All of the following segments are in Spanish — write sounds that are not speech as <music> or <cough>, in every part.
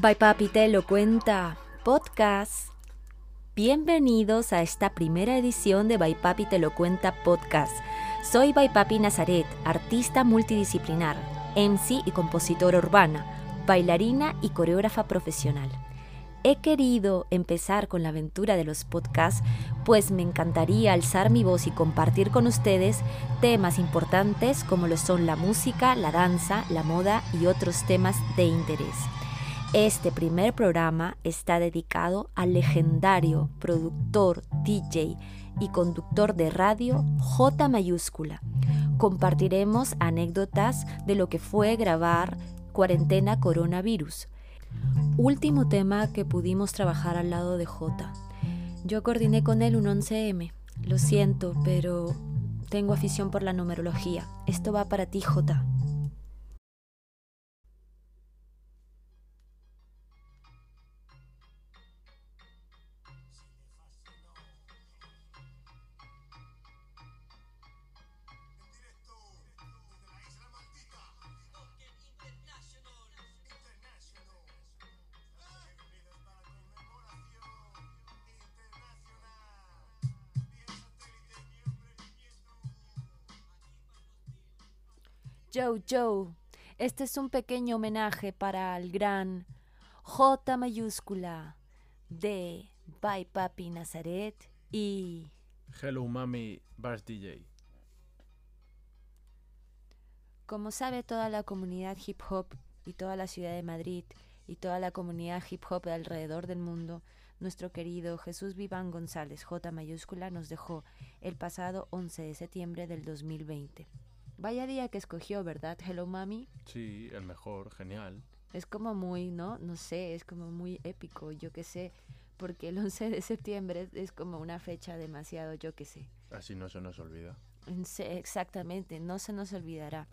Bye Papi te lo cuenta podcast. Bienvenidos a esta primera edición de Bye Papi te lo cuenta podcast. Soy Bye Papi Nazaret, artista multidisciplinar, MC y compositora urbana, bailarina y coreógrafa profesional. He querido empezar con la aventura de los podcasts, pues me encantaría alzar mi voz y compartir con ustedes temas importantes como lo son la música, la danza, la moda y otros temas de interés. Este primer programa está dedicado al legendario productor, DJ y conductor de radio J mayúscula. Compartiremos anécdotas de lo que fue grabar Cuarentena Coronavirus. Último tema que pudimos trabajar al lado de J. Yo coordiné con él un 11M. Lo siento, pero tengo afición por la numerología. Esto va para ti, J. Joe Joe, este es un pequeño homenaje para el gran J mayúscula de Bye Papi Nazaret y Hello Mami Bass DJ. Como sabe toda la comunidad hip hop y toda la ciudad de Madrid y toda la comunidad hip hop alrededor del mundo, nuestro querido Jesús Viván González J mayúscula nos dejó el pasado 11 de septiembre del 2020. Vaya día que escogió, ¿verdad? Hello Mami. Sí, el mejor, genial. Es como muy, ¿no? No sé, es como muy épico, yo qué sé, porque el 11 de septiembre es como una fecha demasiado, yo qué sé. Así no se nos olvida. Exactamente, no se nos olvidará.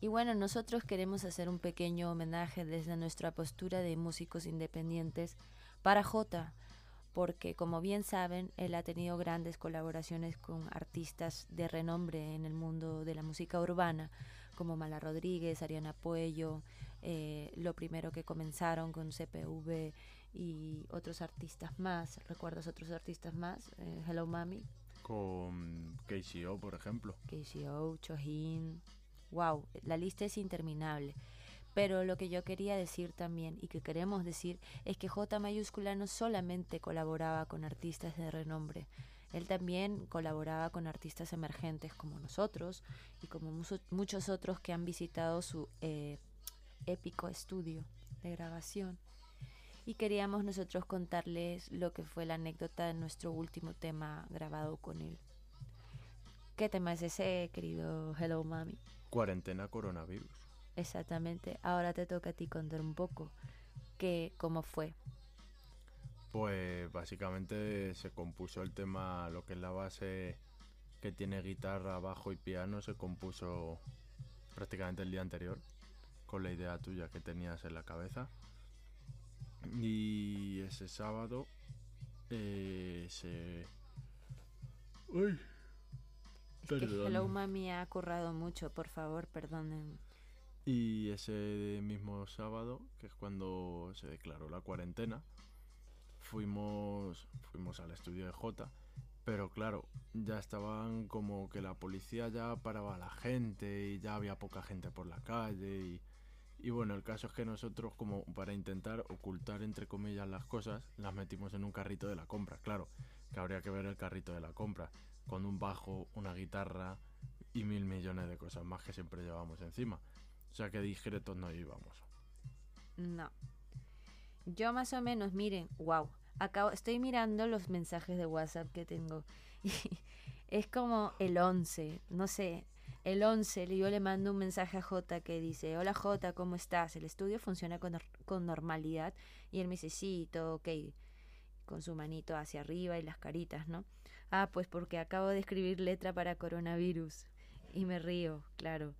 Y bueno, nosotros queremos hacer un pequeño homenaje desde nuestra postura de músicos independientes para J, porque como bien saben, él ha tenido grandes colaboraciones con artistas de renombre en el mundo de la música urbana, como Mala Rodríguez, Ariana Puello, eh, lo primero que comenzaron con CPV y otros artistas más. ¿Recuerdas otros artistas más? Eh, Hello Mami. Con KCO, por ejemplo. KCO, Chohin. Wow, la lista es interminable. Pero lo que yo quería decir también y que queremos decir es que J mayúscula no solamente colaboraba con artistas de renombre, él también colaboraba con artistas emergentes como nosotros y como muchos otros que han visitado su eh, épico estudio de grabación. Y queríamos nosotros contarles lo que fue la anécdota de nuestro último tema grabado con él. ¿Qué tema es ese, querido Hello Mami? Cuarentena coronavirus. Exactamente. Ahora te toca a ti contar un poco que cómo fue. Pues básicamente se compuso el tema, lo que es la base que tiene guitarra, bajo y piano, se compuso prácticamente el día anterior con la idea tuya que tenías en la cabeza. Y ese sábado eh, se... Uy. Es que Hello Mami ha currado mucho, por favor, perdonen. Y ese mismo sábado, que es cuando se declaró la cuarentena, fuimos, fuimos al estudio de J, pero claro, ya estaban como que la policía ya paraba a la gente y ya había poca gente por la calle y, y bueno, el caso es que nosotros como para intentar ocultar entre comillas las cosas, las metimos en un carrito de la compra, claro, que habría que ver el carrito de la compra, con un bajo, una guitarra y mil millones de cosas más que siempre llevamos encima. O sea que discretos no íbamos. No. Yo más o menos, miren, wow. Acabo, estoy mirando los mensajes de WhatsApp que tengo. <laughs> es como el 11, no sé, el 11, yo le mando un mensaje a J que dice, hola J, ¿cómo estás? El estudio funciona con, con normalidad. Y él me dice, sí, todo ok, con su manito hacia arriba y las caritas, ¿no? Ah, pues porque acabo de escribir letra para coronavirus. Y me río, claro.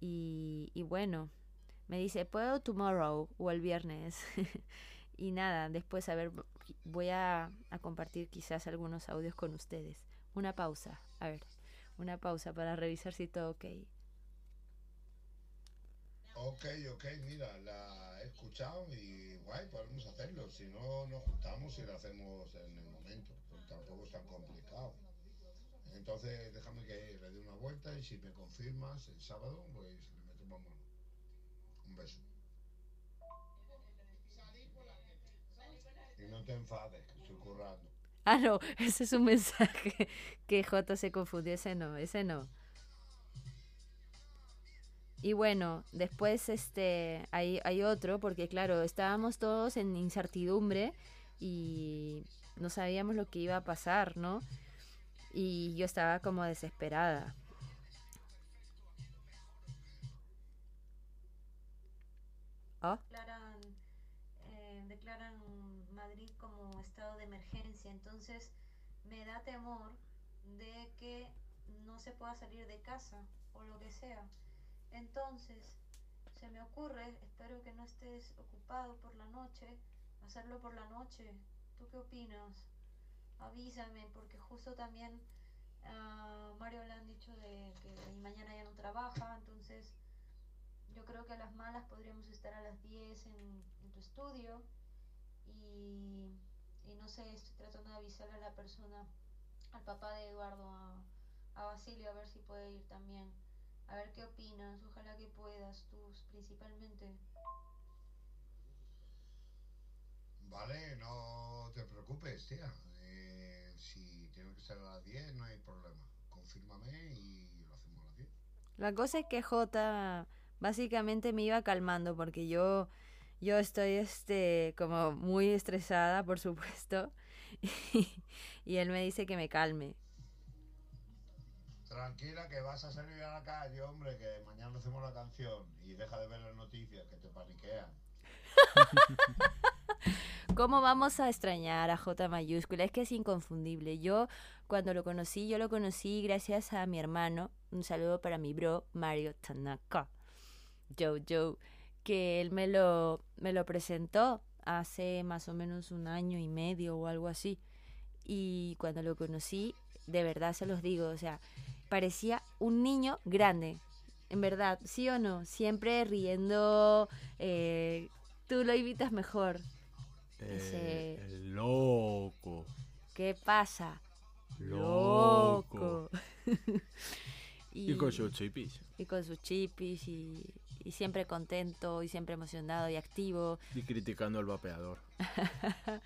Y, bueno, me dice, ¿puedo tomorrow o el viernes? <laughs> y nada, después a ver, voy a, compartir quizás algunos audios con ustedes. Una pausa, a ver, una pausa para revisar si todo ok. Ok, ok, mira, la, escuchado y guay, podemos hacerlo. Si no, nos juntamos y lo hacemos en el momento. Tampoco es tan complicado. Entonces, déjame que le dé una vuelta y si me confirmas el sábado, pues le metemos mano. Un beso. Y no te enfades, que estoy currando. Ah, no, ese es un mensaje que J se confundió, ese no, ese no. Y bueno, después este hay, hay otro, porque claro, estábamos todos en incertidumbre y no sabíamos lo que iba a pasar, ¿no? Y yo estaba como desesperada. ¿Oh? declaran, eh, declaran Madrid como estado de emergencia, entonces me da temor de que no se pueda salir de casa o lo que sea. Entonces, se me ocurre, espero que no estés ocupado por la noche, hacerlo por la noche. ¿Tú qué opinas? Avísame, porque justo también a Mario le han dicho de que mañana ya no trabaja, entonces yo creo que a las malas podríamos estar a las 10 en, en tu estudio y, y no sé, estoy tratando de avisarle a la persona, al papá de Eduardo, a, a Basilio, a ver si puede ir también. A ver qué opinas, ojalá que puedas, tú principalmente. Vale, no te preocupes, tía. Si tiene que ser a las 10, no hay problema. Confírmame y lo hacemos a las 10. La cosa es que J básicamente me iba calmando porque yo yo estoy este como muy estresada, por supuesto, y, <laughs> y él me dice que me calme. Tranquila que vas a salir a la calle, hombre, que mañana hacemos la canción y deja de ver las noticias que te paniquean. <laughs> ¿Cómo vamos a extrañar a J mayúscula? Es que es inconfundible. Yo cuando lo conocí, yo lo conocí gracias a mi hermano. Un saludo para mi bro Mario Tanaka. Joe Joe, que él me lo, me lo presentó hace más o menos un año y medio o algo así. Y cuando lo conocí, de verdad se los digo, o sea, parecía un niño grande. En verdad, ¿sí o no? Siempre riendo. eh, tú lo imitas mejor. Eh, Ese- el loco. ¿Qué pasa? Loco. <laughs> y, Y con sus chipis. y con sus chipis y, y siempre contento y siempre emocionado y activo. Y criticando al vapeador. <laughs>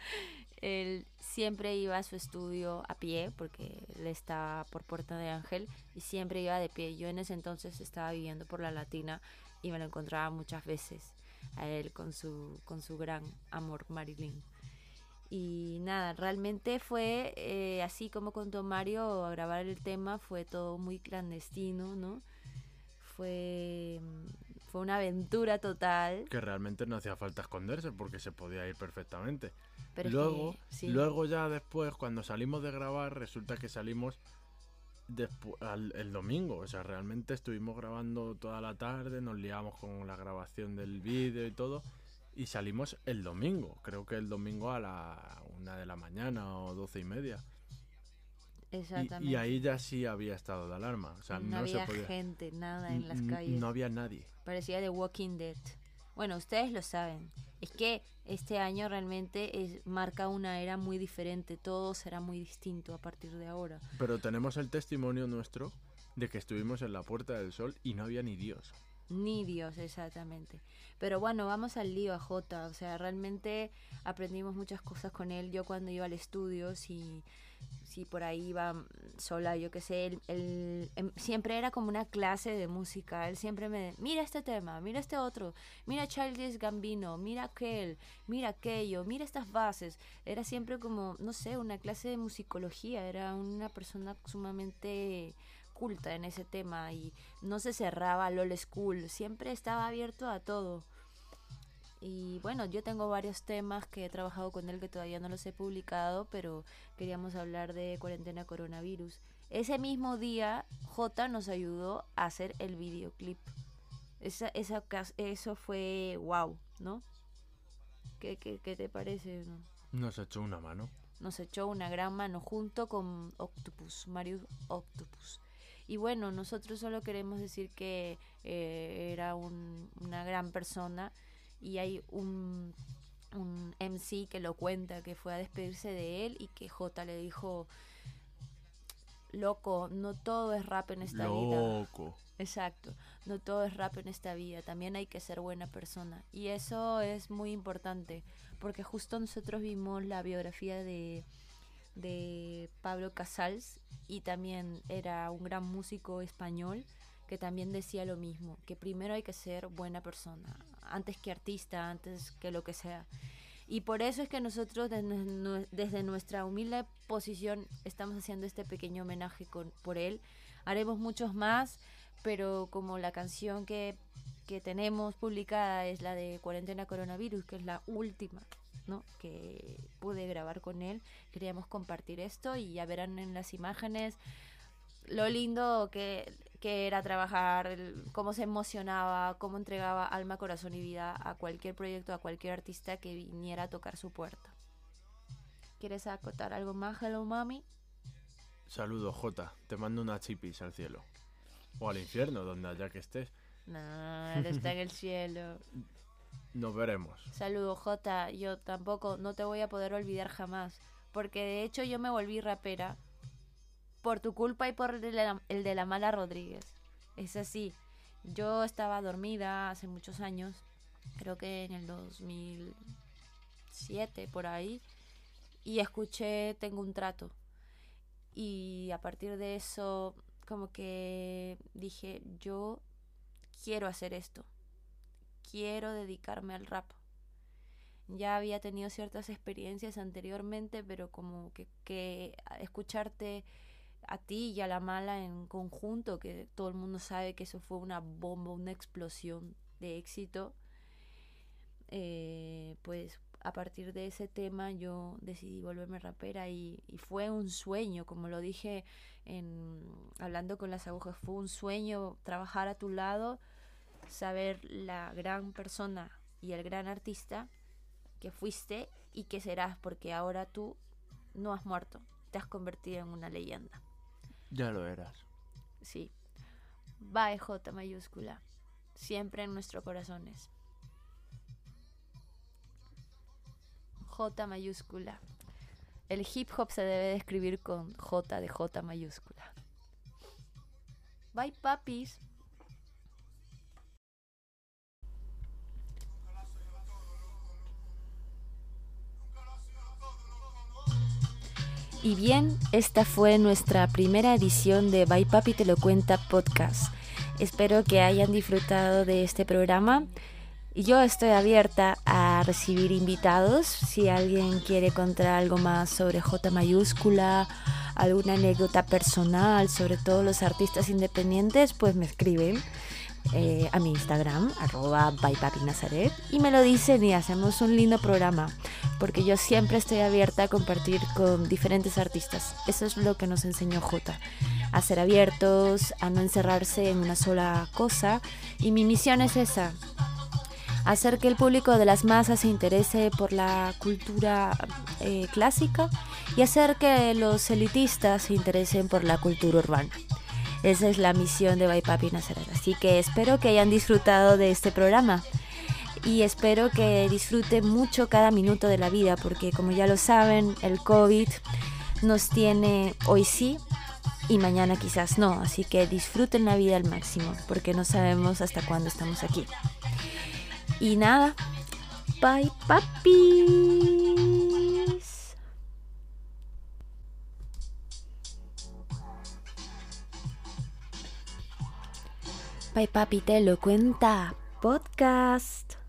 Él siempre iba a su estudio a pie porque él está por Puerta de Ángel y siempre iba de pie. Yo en ese entonces estaba viviendo por la Latina y me lo encontraba muchas veces a él con su, con su gran amor Marilyn. Y nada, realmente fue eh, así como contó Mario a grabar el tema, fue todo muy clandestino, ¿no? Fue, fue una aventura total. Que realmente no hacía falta esconderse porque se podía ir perfectamente. Pero luego, que, sí. luego ya después, cuando salimos de grabar, resulta que salimos despu- al- el domingo. O sea, realmente estuvimos grabando toda la tarde, nos liamos con la grabación del vídeo y todo. Y salimos el domingo, creo que el domingo a la una de la mañana o doce y media. Exactamente. Y, ahí ya sí había estado de alarma. O sea, no, no, había se podía. gente, nada en las calles. No había nadie. Parecía The Walking Dead. Bueno, ustedes lo saben. Es que este año realmente es, marca una era muy diferente. Todo será muy distinto a partir de ahora. Pero tenemos el testimonio nuestro de que estuvimos en la Puerta del Sol y no había ni Dios. Ni Dios, exactamente. Pero bueno, vamos al lío a Jota. O sea, realmente aprendimos muchas cosas con él. Yo cuando iba al estudio, si, si por ahí iba mm, sola, yo qué sé, él, em, siempre era como una clase de música. Él siempre me, mira este tema, mira este otro, mira Childish Gambino, mira aquel, mira aquello, mira estas bases. Era siempre como, no sé, una clase de musicología. Era una persona sumamente culta en ese tema y no se cerraba al old school, siempre estaba abierto a todo. Y bueno, yo tengo varios temas que he trabajado con él que todavía no los he publicado, pero queríamos hablar de cuarentena coronavirus. Ese mismo día, J nos ayudó a hacer el videoclip. Esa, esa, eso fue wow, ¿no? ¿Qué, qué, qué te parece? no? Nos echó una mano. nos echó una gran mano junto con Octopus, Marius Octopus. Y bueno, nosotros solo queremos decir que eh, era un- una gran persona y hay un, un MC que lo cuenta, que fue a despedirse de él y que J le dijo, loco, no todo es rap en esta vida. Loco. Exacto, no todo es rap en esta vida, también hay que ser buena persona. Y eso es muy importante, porque justo nosotros vimos la biografía de, de Pablo Casals y también era un gran músico español que también decía lo mismo, que primero hay que ser buena persona, antes que artista, antes que lo que sea. Y por eso es que nosotros desde, nu- desde nuestra humilde posición estamos haciendo este pequeño homenaje con, por él. Haremos muchos más, pero como la canción que, que tenemos publicada es la de Cuarentena Coronavirus, que es la última ¿no? que pude grabar con él, queríamos compartir esto y ya verán en las imágenes lo lindo que, que era trabajar, cómo se emocionaba, cómo entregaba alma, corazón y vida a cualquier proyecto, a cualquier artista que viniera a tocar su puerta. ¿Quieres acotar algo más, Hello Mami? Saludos, Jota. Te mando una chipis al cielo. O al infierno, donde allá que estés. No, él está en el <laughs> cielo. Nos veremos. Saludo, Jota. Yo tampoco, no te voy a poder olvidar jamás. Porque de hecho yo me volví rapera por tu culpa y por el de la, mala Rodríguez. Es así. Yo estaba dormida hace muchos años, creo que en el 2007 por ahí, y escuché Tengo un trato. Y a partir de eso, como que dije, yo quiero hacer esto. Quiero dedicarme al rap. Ya había tenido ciertas experiencias anteriormente, pero como que escucharte a ti y a la mala en conjunto, que todo el mundo sabe que eso fue una bomba, una explosión de éxito, eh, pues a partir de ese tema yo decidí volverme rapera y, y fue un sueño, como lo dije en, hablando con las agujas, fue un sueño trabajar a tu lado, saber la gran persona y el gran artista que fuiste y que serás, porque ahora tú no has muerto, te has convertido en una leyenda. Ya lo eras. Sí. Bye J mayúscula. Siempre en nuestros corazones. J mayúscula. El hip hop se debe de escribir con J de J mayúscula. Bye papis. Y bien, esta fue nuestra primera edición de Bye Papi Te Lo Cuenta podcast. Espero que hayan disfrutado de este programa. Yo estoy abierta a recibir invitados. Si alguien quiere contar algo más sobre J mayúscula, alguna anécdota personal sobre todos los artistas independientes, pues me escriben eh, a mi Instagram, arroba bypapinazaret, y me lo dicen y hacemos un lindo programa, porque yo siempre estoy abierta a compartir con diferentes artistas. Eso es lo que nos enseñó J, a ser abiertos, a no encerrarse en una sola cosa, y mi misión es esa, hacer que el público de las masas se interese por la cultura eh, clásica y hacer que los elitistas se interesen por la cultura urbana. Esa es la misión de Baipapi Nazaret. Así que espero que hayan disfrutado de este programa y espero que disfruten mucho cada minuto de la vida porque como ya lo saben, el COVID nos tiene hoy sí y mañana quizás no. Así que disfruten la vida al máximo porque no sabemos hasta cuándo estamos aquí. Y nada, bye papis. Bye papi te lo cuenta podcast.